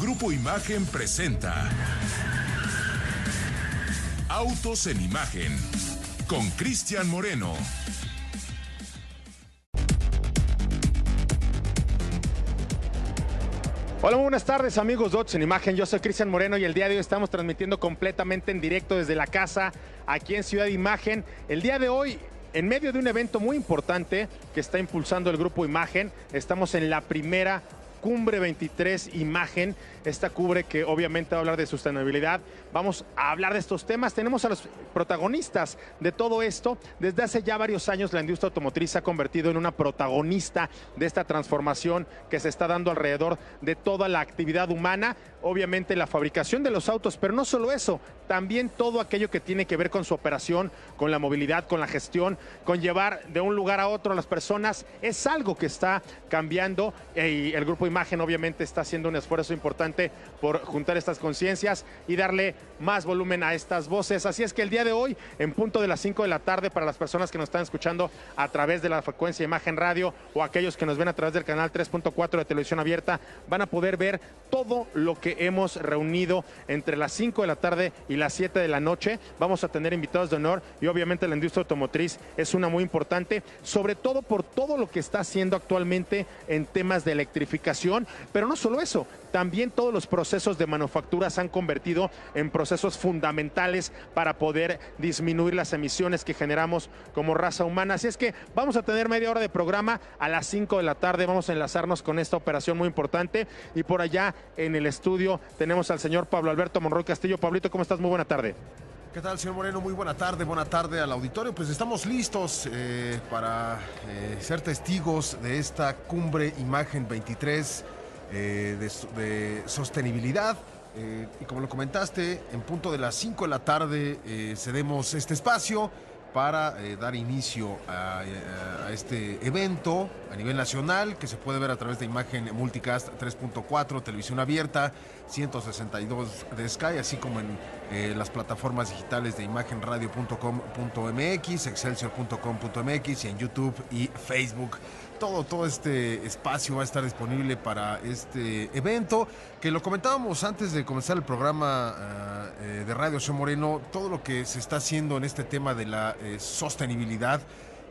Grupo Imagen presenta Autos en Imagen con Cristian Moreno. Hola, muy buenas tardes amigos de Autos en Imagen. Yo soy Cristian Moreno y el día de hoy estamos transmitiendo completamente en directo desde la casa aquí en Ciudad Imagen. El día de hoy en medio de un evento muy importante que está impulsando el grupo Imagen, estamos en la primera Cumbre 23 Imagen, esta cubre que obviamente va a hablar de sostenibilidad. Vamos a hablar de estos temas. Tenemos a los protagonistas de todo esto. Desde hace ya varios años la industria automotriz se ha convertido en una protagonista de esta transformación que se está dando alrededor de toda la actividad humana. Obviamente la fabricación de los autos, pero no solo eso, también todo aquello que tiene que ver con su operación, con la movilidad, con la gestión, con llevar de un lugar a otro a las personas, es algo que está cambiando y el grupo Imagen obviamente está haciendo un esfuerzo importante por juntar estas conciencias y darle más volumen a estas voces. Así es que el día de hoy, en punto de las 5 de la tarde, para las personas que nos están escuchando a través de la frecuencia Imagen Radio o aquellos que nos ven a través del canal 3.4 de televisión abierta, van a poder ver todo lo que hemos reunido entre las 5 de la tarde y las 7 de la noche. Vamos a tener invitados de honor y obviamente la industria automotriz es una muy importante, sobre todo por todo lo que está haciendo actualmente en temas de electrificación, pero no solo eso, también todos los procesos de manufactura se han convertido en procesos fundamentales para poder disminuir las emisiones que generamos como raza humana. Así es que vamos a tener media hora de programa a las 5 de la tarde, vamos a enlazarnos con esta operación muy importante y por allá en el estudio tenemos al señor Pablo Alberto Monroy Castillo. Pablito, ¿cómo estás? Muy buena tarde. ¿Qué tal, señor Moreno? Muy buena tarde, buena tarde al auditorio. Pues estamos listos eh, para eh, ser testigos de esta cumbre Imagen 23 eh, de, sostenibilidad. Eh, y como lo comentaste, en punto de las 5 de la tarde eh, cedemos este espacio para dar inicio a, a, este evento a nivel nacional que se puede ver a través de imagen multicast 3.4, televisión abierta, 162 de Sky, así como en las plataformas digitales de imagenradio.com.mx, excelsior.com.mx y en YouTube y Facebook. Todo, todo este espacio va a estar disponible para este evento, que lo comentábamos antes de comenzar el programa uh, eh, de Radio Show Moreno, todo lo que se está haciendo en este tema de la eh, sostenibilidad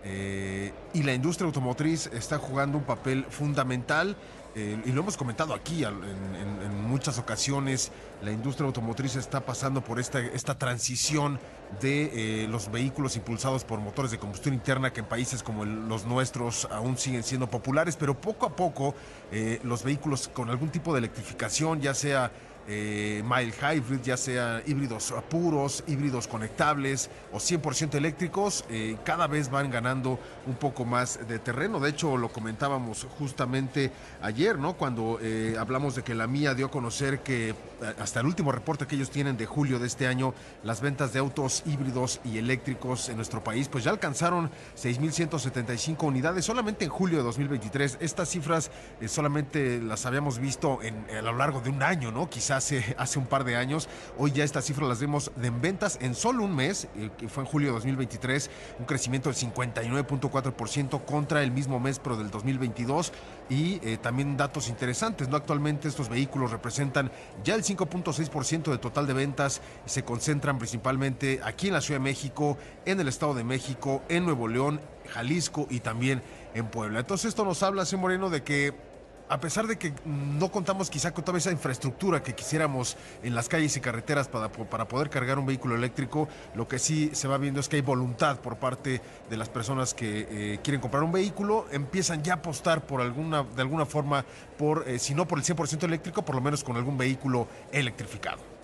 eh, y la industria automotriz está jugando un papel fundamental. Eh, y lo hemos comentado aquí en, muchas ocasiones, la industria automotriz está pasando por esta, esta transición de eh, los vehículos impulsados por motores de combustión interna que en países como los nuestros aún siguen siendo populares, pero poco a poco los vehículos con algún tipo de electrificación, ya sea eh, mild hybrid, ya sea híbridos puros, híbridos conectables o 100% eléctricos, eh, cada vez van ganando un poco más de terreno. De hecho, lo comentábamos justamente ayer, ¿no? Cuando eh, hablamos de que la mía dio a conocer que hasta el último reporte que ellos tienen de julio de este año, las ventas de autos híbridos y eléctricos en nuestro país, pues ya alcanzaron 6.175 unidades solamente en julio de 2023. Estas cifras eh, solamente las habíamos visto a lo largo de un año, ¿no? Quizás hace, hace un par de años. Hoy ya estas cifras las vemos de en ventas en solo un mes, eh, que fue en julio de 2023, un crecimiento del 59.4% contra el mismo mes, pero del 2022. Y eh, también datos interesantes, ¿no? Actualmente estos vehículos representan ya el 5.6% de total de ventas y se concentran principalmente aquí en la Ciudad de México, en el Estado de México, en Nuevo León, Jalisco y también en Puebla. Entonces esto nos habla, señor Moreno, de que a pesar de que no contamos quizá con toda esa infraestructura que quisiéramos en las calles y carreteras para, para, poder cargar un vehículo eléctrico, lo que sí se va viendo es que hay voluntad por parte de las personas que eh, quieren comprar un vehículo, empiezan ya a apostar por alguna, de alguna forma, por, eh, si no por el 100% eléctrico, por lo menos con algún vehículo electrificado.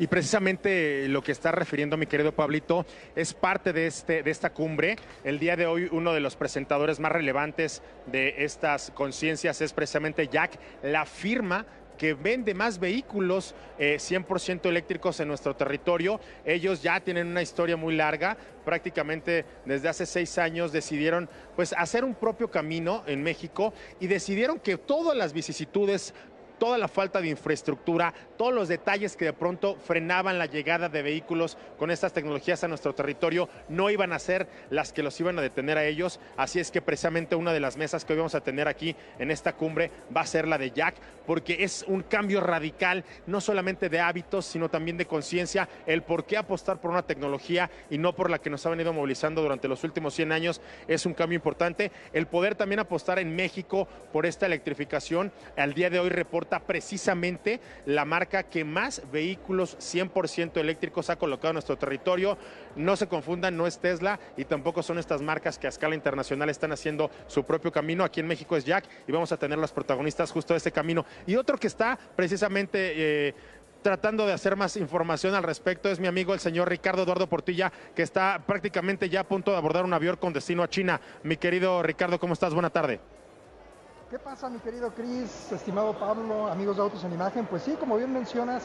Y precisamente lo que está refiriendo mi querido Pablito es parte de, este, de esta cumbre. El día de hoy uno de los presentadores más relevantes de estas conciencias es precisamente Jack, la firma que vende más vehículos eh, 100% eléctricos en nuestro territorio. Ellos ya tienen una historia muy larga, prácticamente desde hace seis años decidieron pues hacer un propio camino en México y decidieron que todas las vicisitudes toda la falta de infraestructura, todos los detalles que de pronto frenaban la llegada de vehículos con estas tecnologías a nuestro territorio no iban a ser las que los iban a detener a ellos. Así es que precisamente una de las mesas que hoy vamos a tener aquí en esta cumbre va a ser la de Jack, porque es un cambio radical, no solamente de hábitos, sino también de conciencia, el por qué apostar por una tecnología y no por la que nos ha venido movilizando durante los últimos 100 años es un cambio importante. El poder también apostar en México por esta electrificación, al día de hoy reporta precisamente la marca que más vehículos 100% eléctricos ha colocado en nuestro territorio. No se confundan, no es Tesla y tampoco son estas marcas que a escala internacional están haciendo su propio camino. Aquí en México es Jack y vamos a tener los protagonistas justo de este camino. Y otro que está precisamente... Eh, tratando de hacer más información al respecto es mi amigo el señor Ricardo Eduardo Portilla, que está prácticamente ya a punto de abordar un avión con destino a China. Mi querido Ricardo, ¿cómo estás? Buena tarde. ¿Qué pasa, mi querido Cris, estimado Pablo, amigos de Autos en Imagen? Pues sí, como bien mencionas,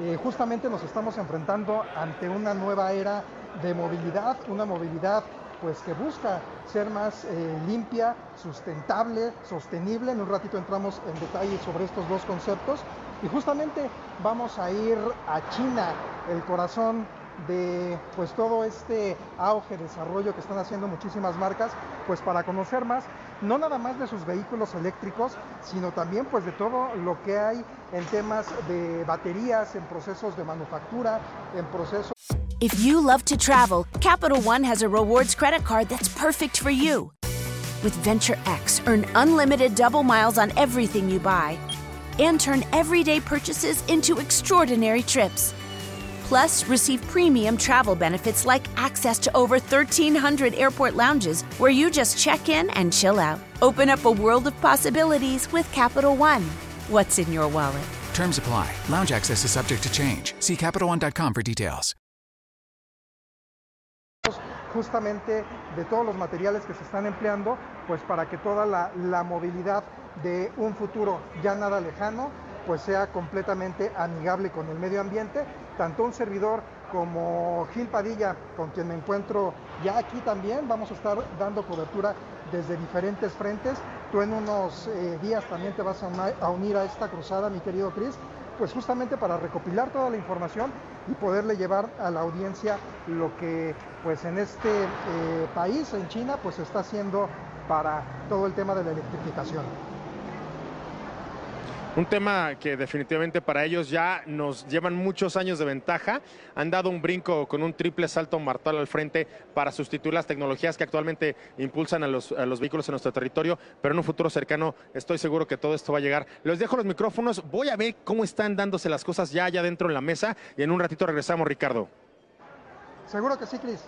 eh, justamente nos estamos enfrentando ante una nueva era de movilidad, una movilidad pues que busca ser más eh, limpia, sustentable, sostenible. En un ratito entramos en detalle sobre estos dos conceptos y justamente vamos a ir a China, el corazón de pues todo este auge, desarrollo que están haciendo muchísimas marcas, pues para conocer más, no nada más de sus vehículos eléctricos, sino también pues de todo lo que hay en temas de baterías, en procesos de manufactura, en procesos If you love to travel, Capital One has a rewards credit card that's perfect for you. With Venture X, earn unlimited double miles on everything you buy and turn everyday purchases into extraordinary trips. Plus, receive premium travel benefits like access to over 1,300 airport lounges where you just check in and chill out. Open up a world of possibilities with Capital One. What's in your wallet? Terms apply. Lounge access is subject to change. See CapitalOne.com for details. justamente de todos los materiales que se están empleando, pues para que toda la, la movilidad de un futuro ya nada lejano, pues sea completamente amigable con el medio ambiente. Tanto un servidor como Gil Padilla, con quien me encuentro ya aquí también, vamos a estar dando cobertura desde diferentes frentes. Tú en unos eh, días también te vas a, unir a esta cruzada, mi querido Chris, pues justamente para recopilar toda la información y poderle llevar a la audiencia lo que pues en este eh, país, en China, pues está haciendo para todo el tema de la electrificación. Un tema que definitivamente para ellos ya nos llevan muchos años de ventaja. Han dado un brinco con un triple salto mortal al frente para sustituir las tecnologías que actualmente impulsan a los, a los vehículos en nuestro territorio, pero en un futuro cercano estoy seguro que todo esto va a llegar. Les dejo los micrófonos, voy a ver cómo están dándose las cosas ya allá dentro en la mesa y en un ratito regresamos, Ricardo. Seguro que sí, Chris.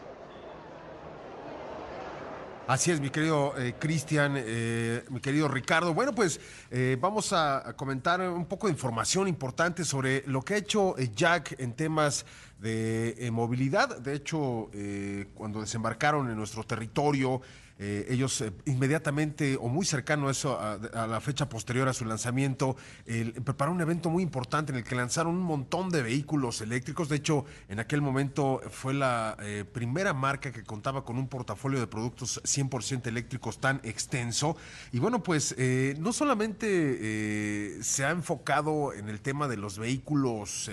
Así es, mi querido eh, Cristian, eh, mi querido Ricardo. Bueno, pues eh, vamos a, a comentar un poco de información importante sobre lo que ha hecho eh, Jack en temas de eh, movilidad. De hecho, eh, cuando desembarcaron en nuestro territorio, eh, ellos eh, inmediatamente o muy cercano a eso, a, la fecha posterior a su lanzamiento, prepararon un evento muy importante en el que lanzaron un montón de vehículos eléctricos. De hecho, en aquel momento fue la primera marca que contaba con un portafolio de productos 100% eléctricos tan extenso. Y bueno, pues no solamente se ha enfocado en el tema de los vehículos.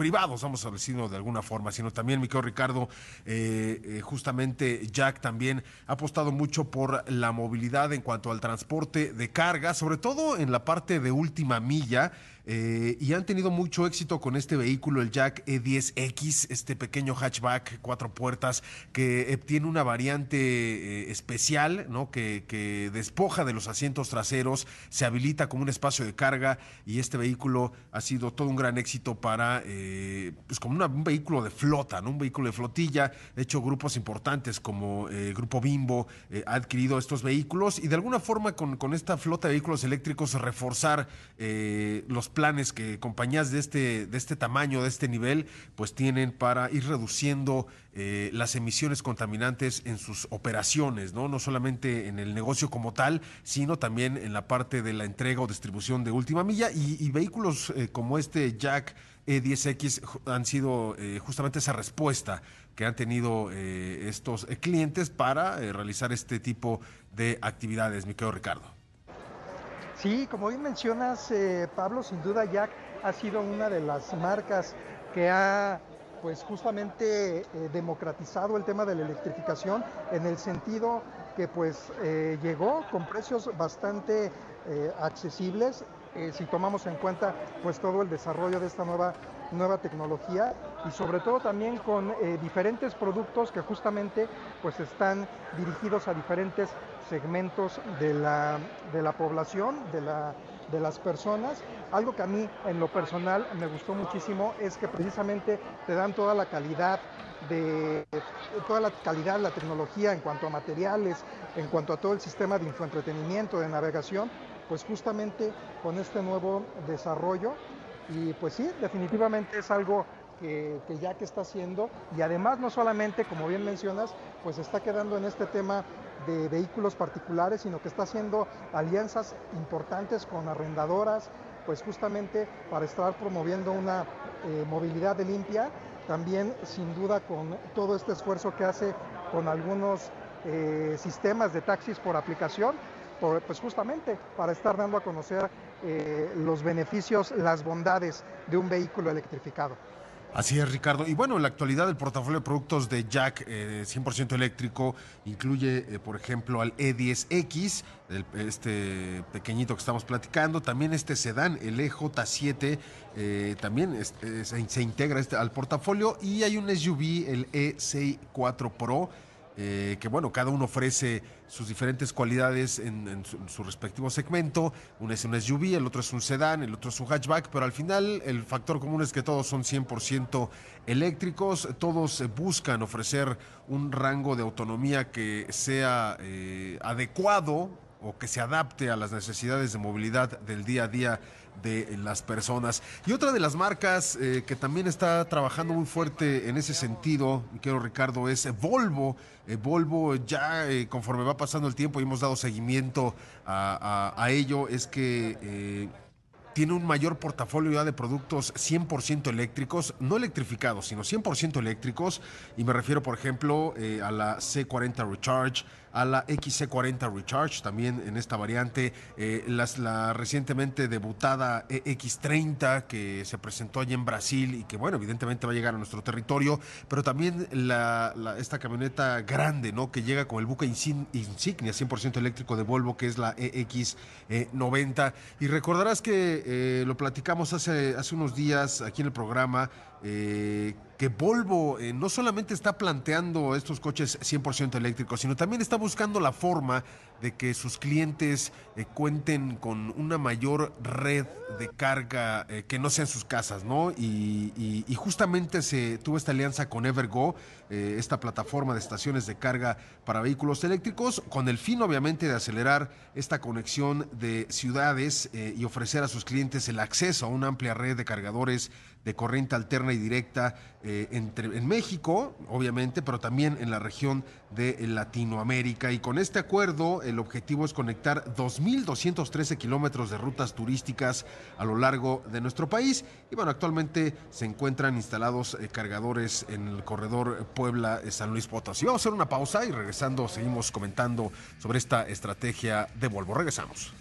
Privados, vamos a decirlo de alguna forma, sino también, mi querido Ricardo, eh, eh, justamente Jack también ha apostado mucho por la movilidad en cuanto al transporte de carga, sobre todo en la parte de última milla, eh, y han tenido mucho éxito con este vehículo, el Jack E10X, este pequeño hatchback, cuatro puertas, que eh, tiene una variante eh, especial, ¿no? Que, despoja de los asientos traseros, se habilita como un espacio de carga, y este vehículo ha sido todo un gran éxito para, pues como un vehículo de flota, ¿no? Un vehículo de flotilla. De hecho, grupos importantes como eh, Grupo Bimbo ha adquirido estos vehículos y de alguna forma con, con esta flota de vehículos eléctricos reforzar los planes que compañías de este, de este tamaño, de este nivel, pues tienen para ir reduciendo eh, las emisiones contaminantes en sus operaciones, ¿no? No solamente en el negocio como tal, sino también en la parte de la entrega o distribución de última milla. Y, vehículos eh, como este Jack E10X han sido eh, justamente esa respuesta que han tenido estos clientes para realizar este tipo de actividades, mi querido Ricardo. Sí, como bien mencionas, Pablo, sin duda Jack ha sido una de las marcas que ha pues justamente eh, democratizado el tema de la electrificación en el sentido que pues eh, llegó con precios bastante eh, accesibles. Si tomamos en cuenta pues todo el desarrollo de esta nueva nueva tecnología y sobre todo también con diferentes productos que justamente pues están dirigidos a diferentes segmentos de la, de la población, de la de las personas. Algo que a mí en lo personal me gustó muchísimo es que precisamente te dan toda la calidad de toda la calidad, la tecnología en cuanto a materiales, en cuanto a todo el sistema de infoentretenimiento, de navegación, pues justamente con este nuevo desarrollo. Y pues sí, definitivamente es algo que, que, ya que está haciendo y además no solamente, como bien mencionas, pues está quedando en este tema de vehículos particulares, sino que está haciendo alianzas importantes con arrendadoras, pues justamente para estar promoviendo una eh, movilidad de limpia, también sin duda con todo este esfuerzo que hace con algunos eh, sistemas de taxis por aplicación, pues justamente para estar dando a conocer eh, los beneficios, las bondades de un vehículo electrificado. Así es, Ricardo. Y bueno, en la actualidad el portafolio de productos de Jack 100% eh, eléctrico incluye, eh, por ejemplo, al E10X, este pequeñito que estamos platicando, también este sedán, el EJ7, eh, también se, integra este, al portafolio y hay un SUV, el E64 Pro eh, que bueno, cada uno ofrece sus diferentes cualidades en, su, respectivo segmento. Uno es un SUV, el otro es un sedán, el otro es un hatchback, pero al final el factor común es que todos son 100% eléctricos, todos buscan ofrecer un rango de autonomía que sea eh, adecuado o que se adapte a las necesidades de movilidad del día a día de las personas. Y otra de las marcas eh, que también está trabajando muy fuerte en ese sentido, quiero Ricardo, es Volvo. Eh, Volvo ya eh, conforme va pasando el tiempo y hemos dado seguimiento a, ello, es que tiene un mayor portafolio ya de productos 100% eléctricos, no electrificados, sino 100% eléctricos. Y me refiero, por ejemplo, a la C40 Recharge, a la XC40 Recharge, también en esta variante, eh, la recientemente debutada EX30 que se presentó allí en Brasil y que, bueno, evidentemente va a llegar a nuestro territorio, pero también la, esta camioneta grande, ¿no? Que llega con el buque insignia 100% eléctrico de Volvo, que es la EX90. Y recordarás que eh, lo platicamos hace, hace unos días aquí en el programa. Eh, que Volvo eh, no solamente está planteando estos coches 100% eléctricos, sino también está buscando la forma de que sus clientes eh, cuenten con una mayor red de carga eh, que no sea en sus casas, ¿no? Y, justamente se tuvo esta alianza con Evergo, esta plataforma de estaciones de carga para vehículos eléctricos, con el fin obviamente de acelerar esta conexión de ciudades y ofrecer a sus clientes el acceso a una amplia red de cargadores de corriente alterna y directa eh, entre, en México, obviamente, pero también en la región de Latinoamérica. Y con este acuerdo, el objetivo es conectar 2.213 kilómetros de rutas turísticas a lo largo de nuestro país. Y bueno, actualmente se encuentran instalados eh, cargadores en el corredor Puebla-San Luis Potosí. Vamos a hacer una pausa y regresando seguimos comentando sobre esta estrategia de Volvo. Regresamos.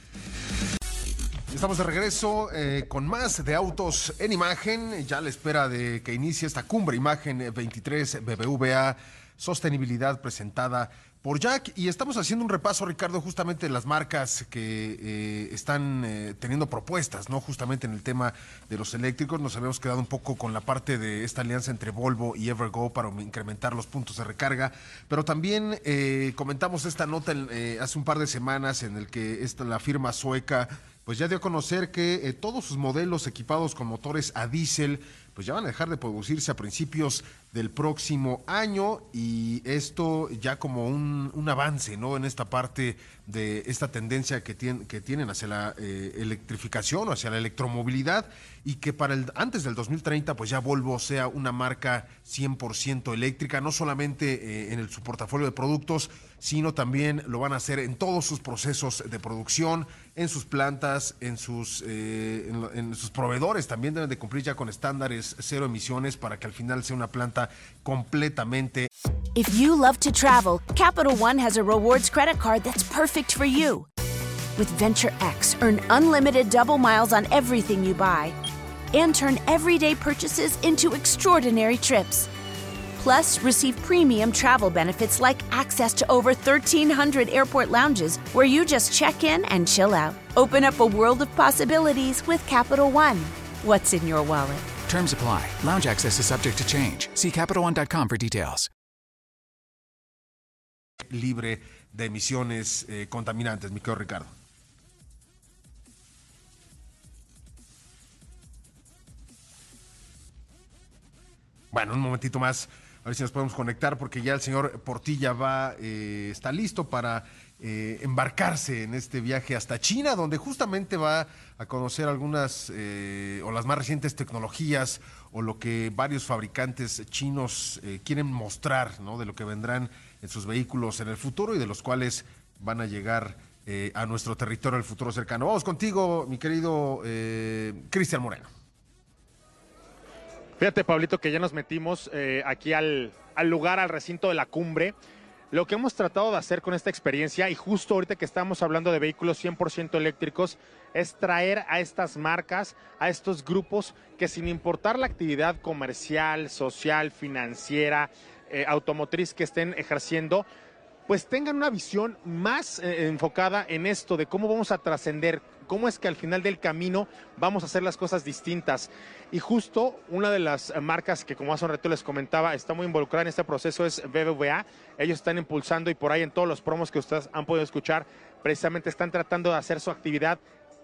Estamos de regreso eh, con más de autos en imagen, ya a la espera de que inicie esta cumbre imagen 23 BBVA Sostenibilidad presentada por Jack y estamos haciendo un repaso, Ricardo, justamente de las marcas que eh, están eh, teniendo propuestas, ¿no? Justamente en el tema de los eléctricos. Nos habíamos quedado un poco con la parte de esta alianza entre Volvo y Evergo para incrementar los puntos de recarga, pero también comentamos esta nota hace un par de semanas en el que esta, la firma sueca pues ya dio a conocer que eh, todos sus modelos equipados con motores a diésel pues ya van a dejar de producirse a principios del próximo año y esto ya como un, un avance, ¿no? En esta parte de esta tendencia que, tienen que tienen hacia la eh, electrificación o hacia la electromovilidad y que para el antes del 2030 pues ya Volvo sea una marca 100% eléctrica, no solamente eh, en el, su portafolio de productos, sino también lo van a hacer en todos sus procesos de producción, en sus plantas, en sus, eh, en, sus proveedores también deben de cumplir ya con estándares cero emisiones para que al final sea una planta completamente If you love to travel, Capital One has a rewards credit card that's perfect for you. With Venture X, earn unlimited double miles on everything you buy and turn everyday purchases into extraordinary trips. Plus, receive premium travel benefits like access to over 1,300 airport lounges where you just check in and chill out. Open up a world of possibilities with Capital One. What's in your wallet? Terms apply. Lounge access is subject to change. See CapitalOne.com for details. libre de emisiones eh, contaminantes, mi querido Ricardo. Bueno, un momentito más, a ver si nos podemos conectar, porque ya el señor Portilla va, eh, está listo para eh, embarcarse en este viaje hasta China, donde justamente va a conocer algunas eh, o las más recientes tecnologías o lo que varios fabricantes chinos quieren mostrar, ¿no? De lo que vendrán en sus vehículos en el futuro y de los cuales van a llegar a nuestro territorio en el futuro cercano. Vamos contigo, mi querido Cristian Moreno. Fíjate, Pablito, que ya nos metimos eh, aquí al, al lugar, al recinto de la cumbre. Lo que hemos tratado de hacer con esta experiencia, y justo ahorita que estamos hablando de vehículos 100% eléctricos, es traer a estas marcas, a estos grupos que sin importar la actividad comercial, social, financiera, eh, automotriz que estén ejerciendo, pues tengan una visión más eh, enfocada en esto de cómo vamos a trascender, cómo es que al final del camino vamos a hacer las cosas distintas. Y justo una de las marcas que como hace un rato les comentaba está muy involucrada en este proceso es BBVA. Ellos están impulsando y por ahí en todos los promos que ustedes han podido escuchar, precisamente están tratando de hacer su actividad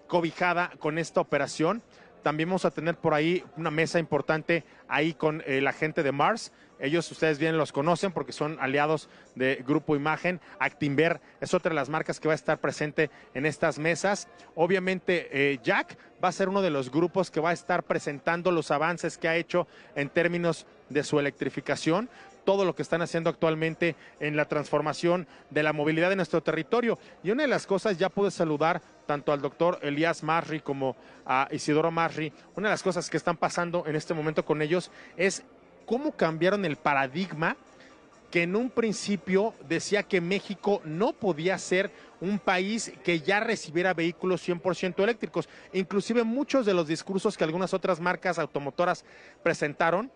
cobijada con esta operación. También vamos a tener por ahí una mesa importante ahí con eh, la gente de Mars. Ellos, ustedes bien los conocen porque son aliados de Grupo Imagen. Actinver es otra de las marcas que va a estar presente en estas mesas. Obviamente, eh, Jack va a ser uno de los grupos que va a estar presentando los avances que ha hecho en términos de su electrificación todo lo que están haciendo actualmente en la transformación de la movilidad de nuestro territorio. Y una de las cosas, ya pude saludar tanto al doctor Elías Marri como a Isidoro Marri, una de las cosas que están pasando en este momento con ellos es cómo cambiaron el paradigma que en un principio decía que México no podía ser un país que ya recibiera vehículos 100% eléctricos. Inclusive muchos de los discursos que algunas otras marcas automotoras presentaron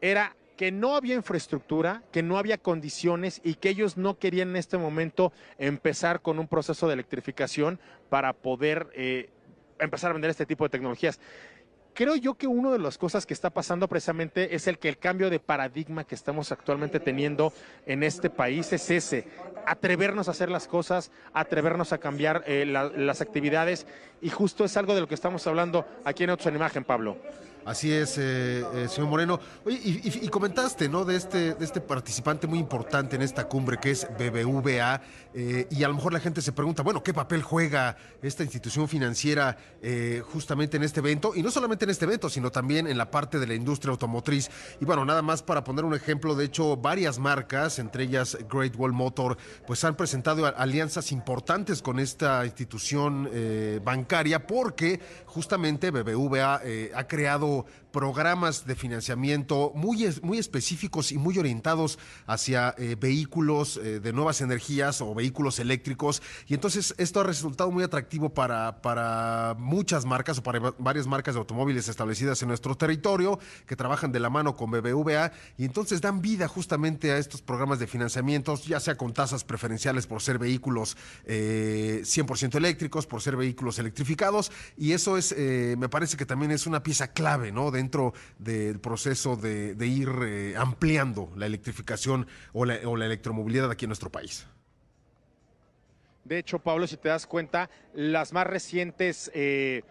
era que no había infraestructura, que no había condiciones y que ellos no querían en este momento empezar con un proceso de electrificación para poder eh, empezar a vender este tipo de tecnologías. Creo yo que una de las cosas que está pasando precisamente es el que el cambio de paradigma que estamos actualmente teniendo en este país es ese, atrevernos a hacer las cosas, atrevernos a cambiar eh, la- las actividades y justo es algo de lo que estamos hablando aquí en Autos en Imagen, Pablo. Así es, eh, eh, señor Moreno. Oye, y, comentaste, ¿no? De este, de este participante muy importante en esta cumbre que es BBVA. eh, y a lo mejor la gente se pregunta, bueno, ¿qué papel juega esta institución financiera eh, justamente en este evento? Y no solamente en este evento, sino también en la parte de la industria automotriz. Y bueno, nada más para poner un ejemplo, de hecho, varias marcas, entre ellas Great Wall Motor, pues han presentado alianzas importantes con esta institución bancaria porque justamente BBVA ha creado people programas de financiamiento muy, muy específicos y muy orientados hacia eh, vehículos eh, de nuevas energías o vehículos eléctricos. Y entonces esto ha resultado muy atractivo para, para muchas marcas o para va- varias marcas de automóviles establecidas en nuestro territorio que trabajan de la mano con BBVA y entonces dan vida justamente a estos programas de financiamientos, ya sea con tasas preferenciales por ser vehículos eh, 100% eléctricos, por ser vehículos electrificados y eso es, eh, me parece que también es una pieza clave, ¿no? Dentro del proceso de, ir eh, ampliando la electrificación o la, o la electromovilidad aquí en nuestro país. De hecho, Pablo, si te das cuenta, las más recientes eh,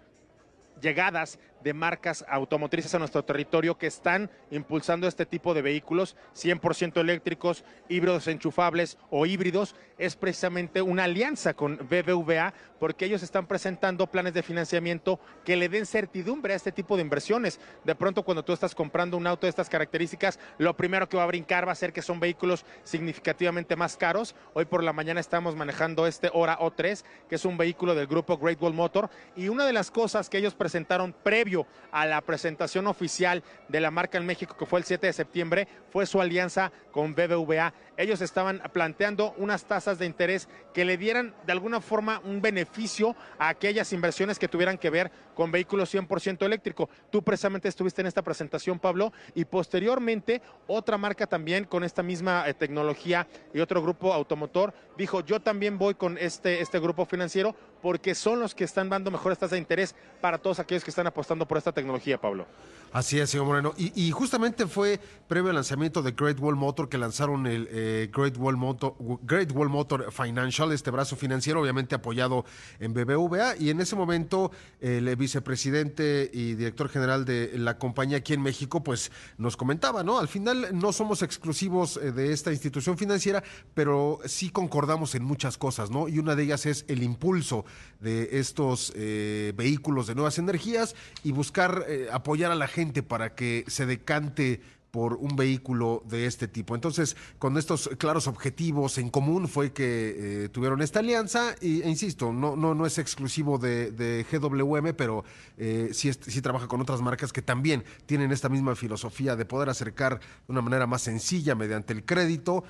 llegadas de marcas automotrices a nuestro territorio que están impulsando este tipo de vehículos 100% eléctricos, híbridos enchufables o híbridos, es precisamente una alianza con BBVA porque ellos están presentando planes de financiamiento que le den certidumbre a este tipo de inversiones. De pronto cuando tú estás comprando un auto de estas características, lo primero que va a brincar va a ser que son vehículos significativamente más caros. Hoy por la mañana estamos manejando este Hora O3, que es un vehículo del grupo Great Wall Motor y una de las cosas que ellos presentaron previo a la presentación oficial de la marca en México, que fue el 7 de septiembre, fue su alianza con BBVA. Ellos estaban planteando unas tasas de interés que le dieran de alguna forma un beneficio a aquellas inversiones que tuvieran que ver con vehículos 100% eléctrico. Tú precisamente estuviste en esta presentación, Pablo, y posteriormente otra marca también con esta misma eh, tecnología y otro grupo automotor dijo, yo también voy con este, este grupo financiero porque son los que están dando mejores tasas de interés para todos aquellos que están apostando por esta tecnología, Pablo. Así es, señor Moreno. Y, justamente fue previo al lanzamiento de Great Wall Motor que lanzaron el eh, Great, Wall Motor, Great Wall Motor Financial, este brazo financiero, obviamente apoyado en BBVA. Y en ese momento el vicepresidente y director general de la compañía aquí en México, pues nos comentaba, ¿no? Al final no somos exclusivos eh, de esta institución financiera, pero sí concordamos en muchas cosas, ¿no? Y una de ellas es el impulso de estos eh, vehículos de nuevas energías y buscar eh, apoyar a la gente para que se decante por un vehículo de este tipo. Entonces, con estos claros objetivos en común fue que eh, tuvieron esta alianza y, e insisto, no, no, no es exclusivo de, de GWM, pero eh, sí, trabaja con otras marcas que también tienen esta misma filosofía de poder acercar de una manera más sencilla mediante el crédito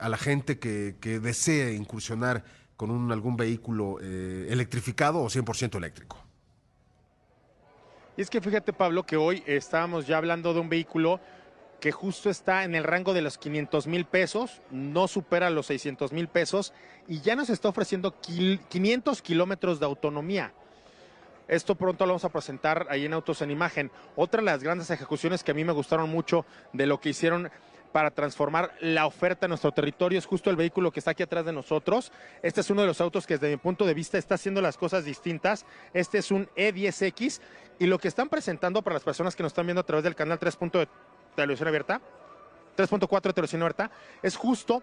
a la gente que, que desee incursionar con un, algún vehículo eh, electrificado o 100% eléctrico. Y es que fíjate, Pablo, que hoy estábamos ya hablando de un vehículo que justo está en el rango de los 500 mil pesos, no supera los 600 mil pesos y ya nos está ofreciendo quil- 500 kilómetros de autonomía. Esto pronto lo vamos a presentar ahí en Autos en Imagen. Otra de las grandes ejecuciones que a mí me gustaron mucho de lo que hicieron para transformar la oferta en nuestro territorio es justo el vehículo que está aquí atrás de nosotros. Este es uno de los autos que desde mi punto de vista está haciendo las cosas distintas. Este es un E10X y lo que están presentando para las personas que nos están viendo a través del canal 3. de televisión abierta, 3.4 de televisión abierta, es justo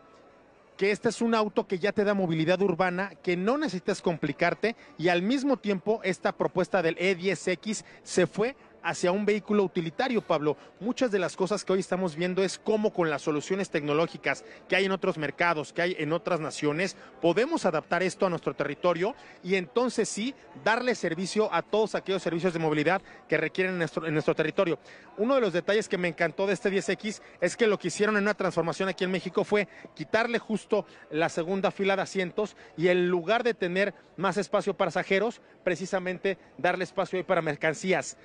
que este es un auto que ya te da movilidad urbana, que no necesitas complicarte y al mismo tiempo esta propuesta del E10X se fue hacia un vehículo utilitario, Pablo. Muchas de las cosas que hoy estamos viendo es cómo con las soluciones tecnológicas que hay en otros mercados, que hay en otras naciones, podemos adaptar esto a nuestro territorio y entonces sí darle servicio a todos aquellos servicios de movilidad que requieren en nuestro, territorio. Uno de los detalles que me encantó de este 10X es que lo que hicieron en una transformación aquí en México fue quitarle justo la segunda fila de asientos y en lugar de tener más espacio para pasajeros, precisamente darle espacio ahí para mercancías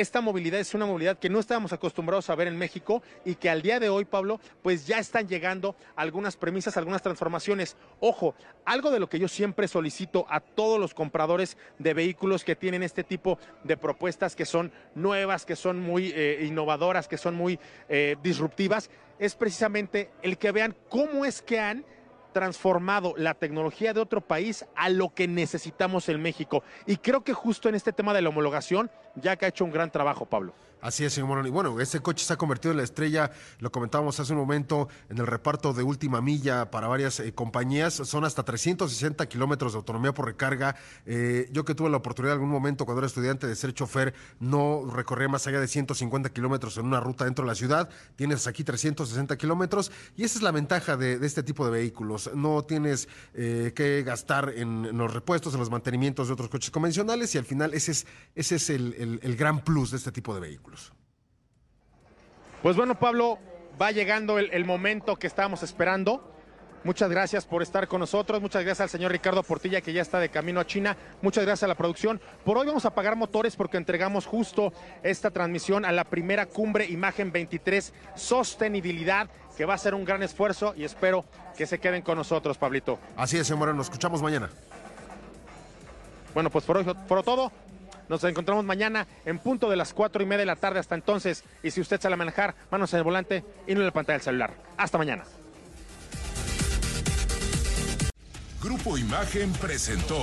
esta movilidad es una movilidad que no estábamos acostumbrados a ver en México y que al día de hoy, Pablo, pues ya están llegando algunas premisas, algunas transformaciones. Ojo, algo de lo que yo siempre solicito a todos los compradores de vehículos que tienen este tipo de propuestas que son nuevas, que son muy eh, innovadoras, que son muy eh, disruptivas, es precisamente el que vean cómo es que han transformado la tecnología de otro país a lo que necesitamos en México. Y creo que justo en este tema de la homologación, ya que ha hecho un gran trabajo, Pablo. Así es, señor Moreno. Y bueno, este coche se ha convertido en la estrella, lo comentábamos hace un momento, en el reparto de última milla para varias eh, compañías. Son hasta 360 kilómetros de autonomía por recarga. Eh, yo que tuve la oportunidad en algún momento cuando era estudiante de ser chofer, no recorría más allá de 150 kilómetros en una ruta dentro de la ciudad. Tienes aquí 360 kilómetros y esa es la ventaja de, este tipo de vehículos. No tienes eh, que gastar en, los repuestos, en los mantenimientos de otros coches convencionales y al final ese es, el gran plus de este tipo de vehículos. Pues bueno, Pablo, va llegando el, el momento que estábamos esperando. Muchas gracias por estar con nosotros. Muchas gracias al señor Ricardo Portilla que ya está de camino a China. Muchas gracias a la producción. Por hoy vamos a apagar motores porque entregamos justo esta transmisión a la primera cumbre Imagen 23 Sostenibilidad, que va a ser un gran esfuerzo y espero que se queden con nosotros, Pablito. Así es, señor Moreno. Nos escuchamos mañana. Bueno, pues por hoy por todo. Nos encontramos mañana en punto de las cuatro y media de la tarde. Hasta entonces, y si usted sale a manejar, manos en el volante y no en la pantalla del celular. Hasta mañana. Grupo Imagen presentó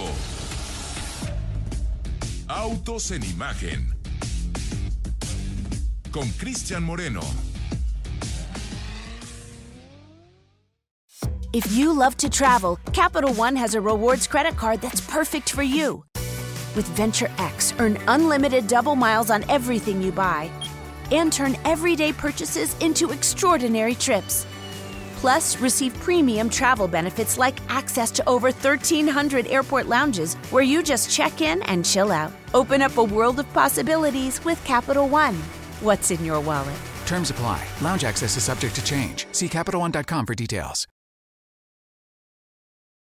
Autos en imagen. Con Cristian Moreno. If you love to travel, Capital One has a rewards credit card that's perfect for you. With Venture X, earn unlimited double miles on everything you buy and turn everyday purchases into extraordinary trips. Plus, receive premium travel benefits like access to over 1,300 airport lounges where you just check in and chill out. Open up a world of possibilities with Capital One. What's in your wallet? Terms apply. Lounge access is subject to change. See CapitalOne.com for details.